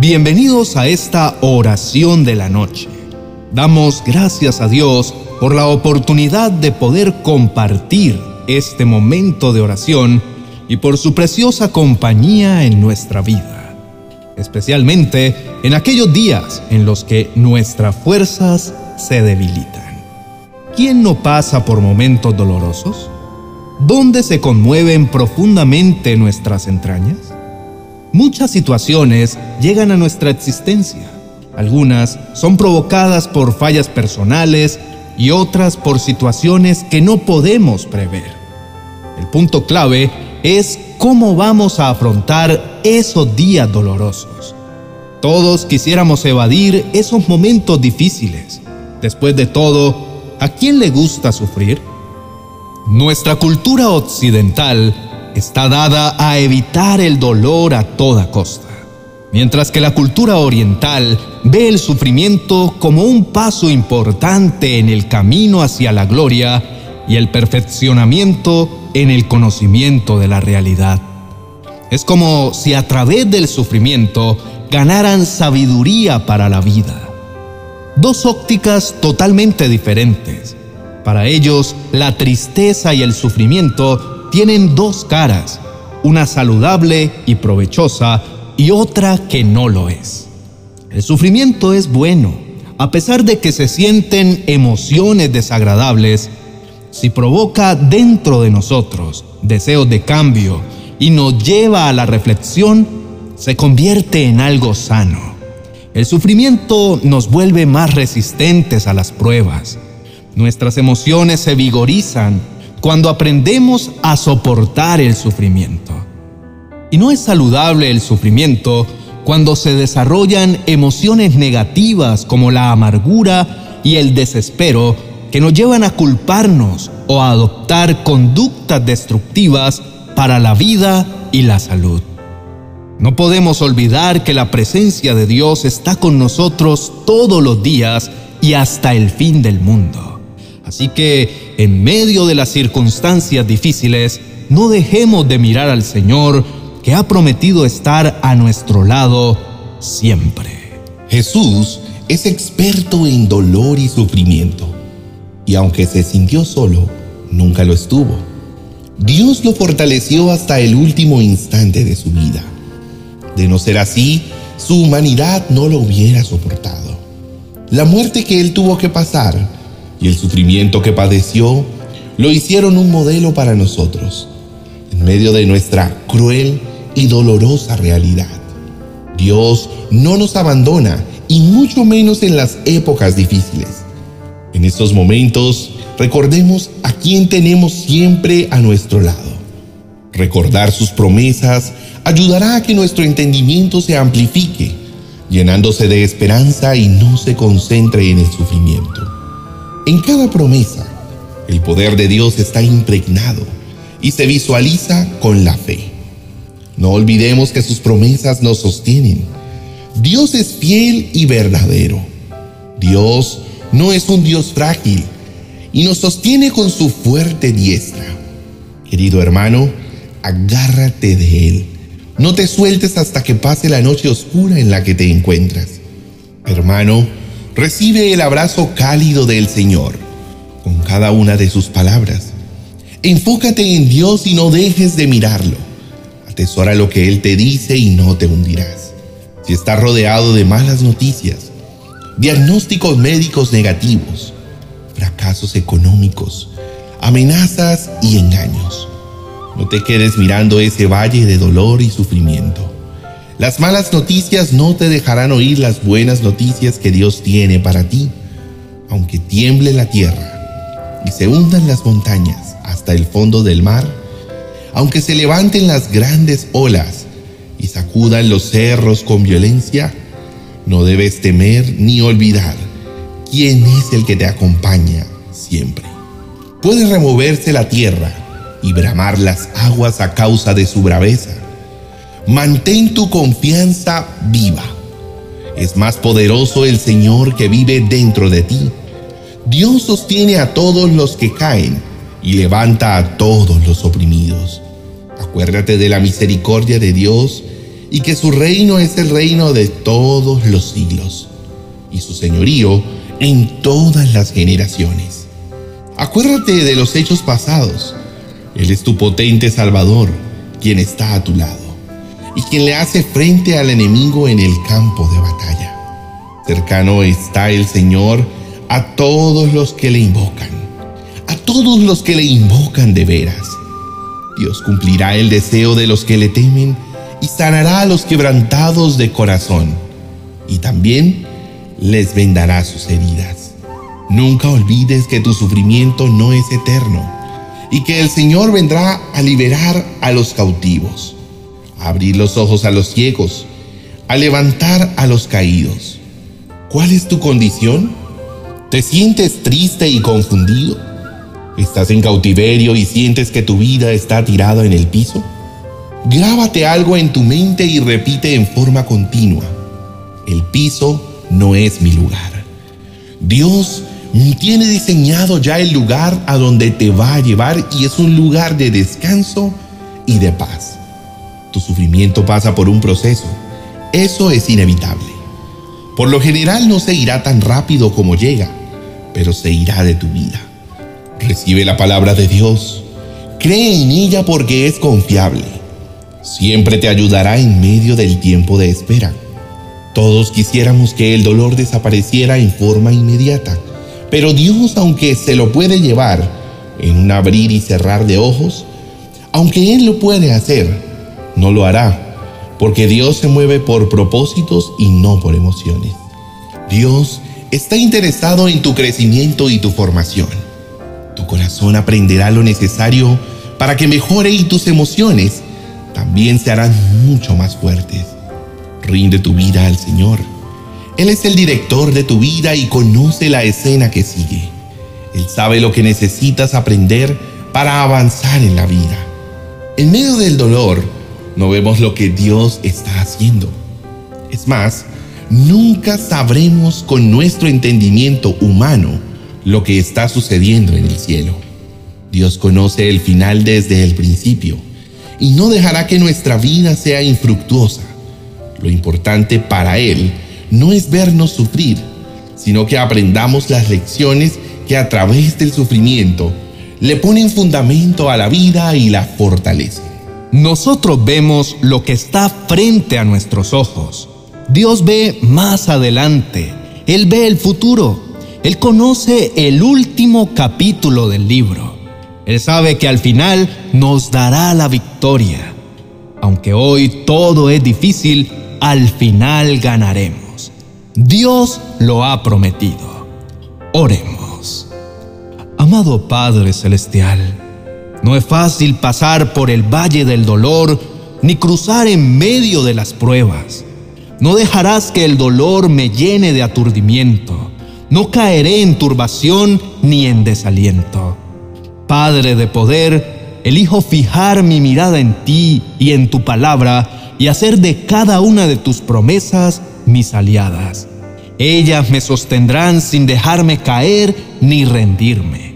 Bienvenidos a esta oración de la noche. Damos gracias a Dios por la oportunidad de poder compartir este momento de oración y por su preciosa compañía en nuestra vida, especialmente en aquellos días en los que nuestras fuerzas se debilitan. ¿Quién no pasa por momentos dolorosos? ¿Dónde se conmueven profundamente nuestras entrañas? Muchas situaciones llegan a nuestra existencia. Algunas son provocadas por fallas personales y otras por situaciones que no podemos prever. El punto clave es cómo vamos a afrontar esos días dolorosos. Todos quisiéramos evadir esos momentos difíciles. Después de todo, ¿a quién le gusta sufrir? Nuestra cultura occidental está dada a evitar el dolor a toda costa, mientras que la cultura oriental ve el sufrimiento como un paso importante en el camino hacia la gloria y el perfeccionamiento en el conocimiento de la realidad. Es como si a través del sufrimiento ganaran sabiduría para la vida. Dos ópticas totalmente diferentes. Para ellos, la tristeza y el sufrimiento tienen dos caras, una saludable y provechosa y otra que no lo es. El sufrimiento es bueno, a pesar de que se sienten emociones desagradables, si provoca dentro de nosotros deseos de cambio y nos lleva a la reflexión, se convierte en algo sano. El sufrimiento nos vuelve más resistentes a las pruebas. Nuestras emociones se vigorizan cuando aprendemos a soportar el sufrimiento. Y no es saludable el sufrimiento cuando se desarrollan emociones negativas como la amargura y el desespero que nos llevan a culparnos o a adoptar conductas destructivas para la vida y la salud. No podemos olvidar que la presencia de Dios está con nosotros todos los días y hasta el fin del mundo. Así que, en medio de las circunstancias difíciles, no dejemos de mirar al Señor que ha prometido estar a nuestro lado siempre. Jesús es experto en dolor y sufrimiento, y aunque se sintió solo, nunca lo estuvo. Dios lo fortaleció hasta el último instante de su vida. De no ser así, su humanidad no lo hubiera soportado. La muerte que él tuvo que pasar y el sufrimiento que padeció lo hicieron un modelo para nosotros, en medio de nuestra cruel y dolorosa realidad. Dios no nos abandona y mucho menos en las épocas difíciles. En estos momentos, recordemos a quien tenemos siempre a nuestro lado. Recordar sus promesas ayudará a que nuestro entendimiento se amplifique, llenándose de esperanza y no se concentre en el sufrimiento. En cada promesa, el poder de Dios está impregnado y se visualiza con la fe. No olvidemos que sus promesas nos sostienen. Dios es fiel y verdadero. Dios no es un Dios frágil y nos sostiene con su fuerte diestra. Querido hermano, agárrate de Él. No te sueltes hasta que pase la noche oscura en la que te encuentras. Hermano, Recibe el abrazo cálido del Señor con cada una de sus palabras. Enfócate en Dios y no dejes de mirarlo. Atesora lo que Él te dice y no te hundirás. Si estás rodeado de malas noticias, diagnósticos médicos negativos, fracasos económicos, amenazas y engaños, no te quedes mirando ese valle de dolor y sufrimiento. Las malas noticias no te dejarán oír las buenas noticias que Dios tiene para ti, aunque tiemble la tierra y se hundan las montañas hasta el fondo del mar, aunque se levanten las grandes olas y sacudan los cerros con violencia, no debes temer ni olvidar quién es el que te acompaña siempre. Puede removerse la tierra y bramar las aguas a causa de su braveza Mantén tu confianza viva. Es más poderoso el Señor que vive dentro de ti. Dios sostiene a todos los que caen y levanta a todos los oprimidos. Acuérdate de la misericordia de Dios y que su reino es el reino de todos los siglos y su señorío en todas las generaciones. Acuérdate de los hechos pasados. Él es tu potente Salvador, quien está a tu lado y quien le hace frente al enemigo en el campo de batalla. Cercano está el Señor a todos los que le invocan, a todos los que le invocan de veras. Dios cumplirá el deseo de los que le temen y sanará a los quebrantados de corazón, y también les vendará sus heridas. Nunca olvides que tu sufrimiento no es eterno y que el Señor vendrá a liberar a los cautivos, abrir los ojos a los ciegos, a levantar a los caídos. ¿Cuál es tu condición? ¿Te sientes triste y confundido? ¿Estás en cautiverio y sientes que tu vida está tirada en el piso? Grábate algo en tu mente y repite en forma continua. El piso no es mi lugar. Dios tiene diseñado ya el lugar a donde te va a llevar y es un lugar de descanso y de paz. Tu sufrimiento pasa por un proceso. Eso es inevitable. Por lo general no se irá tan rápido como llega, pero se irá de tu vida. Recibe la palabra de Dios. Cree en ella porque es confiable. Siempre te ayudará en medio del tiempo de espera. Todos quisiéramos que el dolor desapareciera en forma inmediata, pero Dios, aunque se lo puede llevar en un abrir y cerrar de ojos, aunque Él lo puede hacer, no lo hará, porque Dios se mueve por propósitos y no por emociones. Dios está interesado en tu crecimiento y tu formación. Tu corazón aprenderá lo necesario para que mejore y tus emociones también se harán mucho más fuertes. Rinde tu vida al Señor. Él es el director de tu vida y conoce la escena que sigue. Él sabe lo que necesitas aprender para avanzar en la vida. En medio del dolor, no vemos lo que Dios está haciendo. Es más, nunca sabremos con nuestro entendimiento humano lo que está sucediendo en el cielo. Dios conoce el final desde el principio y no dejará que nuestra vida sea infructuosa. Lo importante para Él no es vernos sufrir, sino que aprendamos las lecciones que a través del sufrimiento le ponen fundamento a la vida y la fortalecen. Nosotros vemos lo que está frente a nuestros ojos. Dios ve más adelante. Él ve el futuro. Él conoce el último capítulo del libro. Él sabe que al final nos dará la victoria. Aunque hoy todo es difícil, al final ganaremos. Dios lo ha prometido. Oremos. Amado Padre Celestial, no es fácil pasar por el valle del dolor ni cruzar en medio de las pruebas. No dejarás que el dolor me llene de aturdimiento. No caeré en turbación ni en desaliento. Padre de poder, elijo fijar mi mirada en ti y en tu palabra y hacer de cada una de tus promesas mis aliadas. Ellas me sostendrán sin dejarme caer ni rendirme.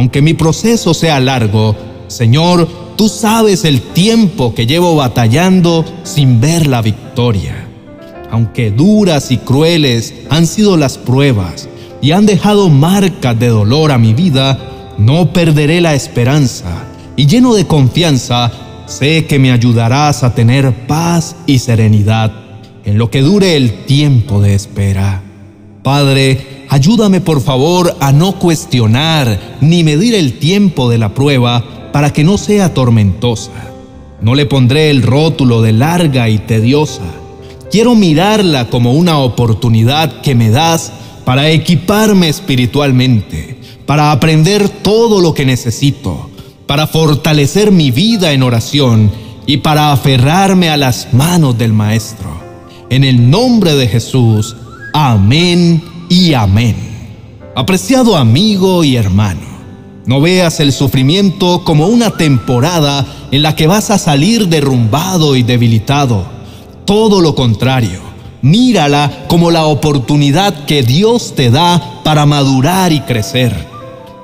Aunque mi proceso sea largo, Señor, tú sabes el tiempo que llevo batallando sin ver la victoria. Aunque duras y crueles han sido las pruebas y han dejado marcas de dolor a mi vida, no perderé la esperanza y lleno de confianza sé que me ayudarás a tener paz y serenidad en lo que dure el tiempo de espera. Padre, ayúdame por favor a no cuestionar ni medir el tiempo de la prueba para que no sea tormentosa. No le pondré el rótulo de larga y tediosa. Quiero mirarla como una oportunidad que me das para equiparme espiritualmente, para aprender todo lo que necesito para fortalecer mi vida en oración y para aferrarme a las manos del Maestro. En el nombre de Jesús, amén y amén. Apreciado amigo y hermano, no veas el sufrimiento como una temporada en la que vas a salir derrumbado y debilitado. Todo lo contrario, mírala como la oportunidad que Dios te da para madurar y crecer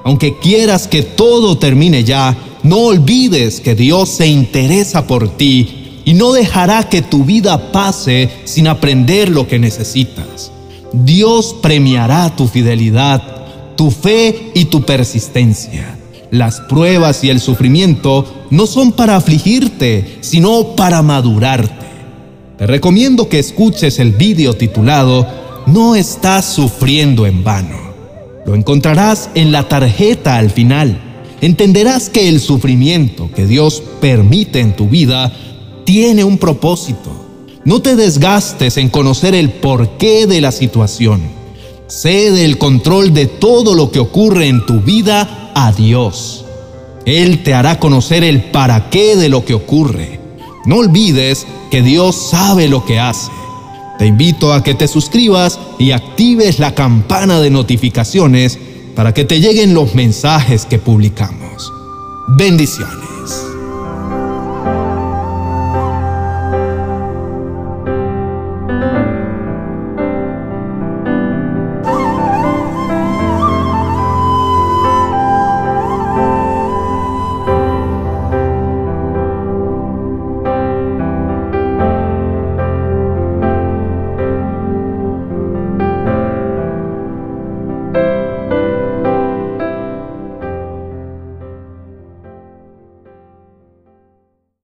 aunque quieras que todo termine ya, no olvides que Dios se interesa por ti y no dejará que tu vida pase sin aprender lo que necesitas. Dios premiará tu fidelidad, tu fe y tu persistencia. Las pruebas y el sufrimiento no son para afligirte, sino para madurarte. Te recomiendo que escuches el vídeo titulado No estás sufriendo en vano. Lo encontrarás en la tarjeta al final. Entenderás que el sufrimiento que Dios permite en tu vida tiene un propósito. No te desgastes en conocer el porqué de la situación. Cede el control de todo lo que ocurre en tu vida a Dios. Él te hará conocer el para qué de lo que ocurre. No olvides que Dios sabe lo que hace. Te invito a que te suscribas y actives la campana de notificaciones para que te lleguen los mensajes que publicamos. Bendiciones.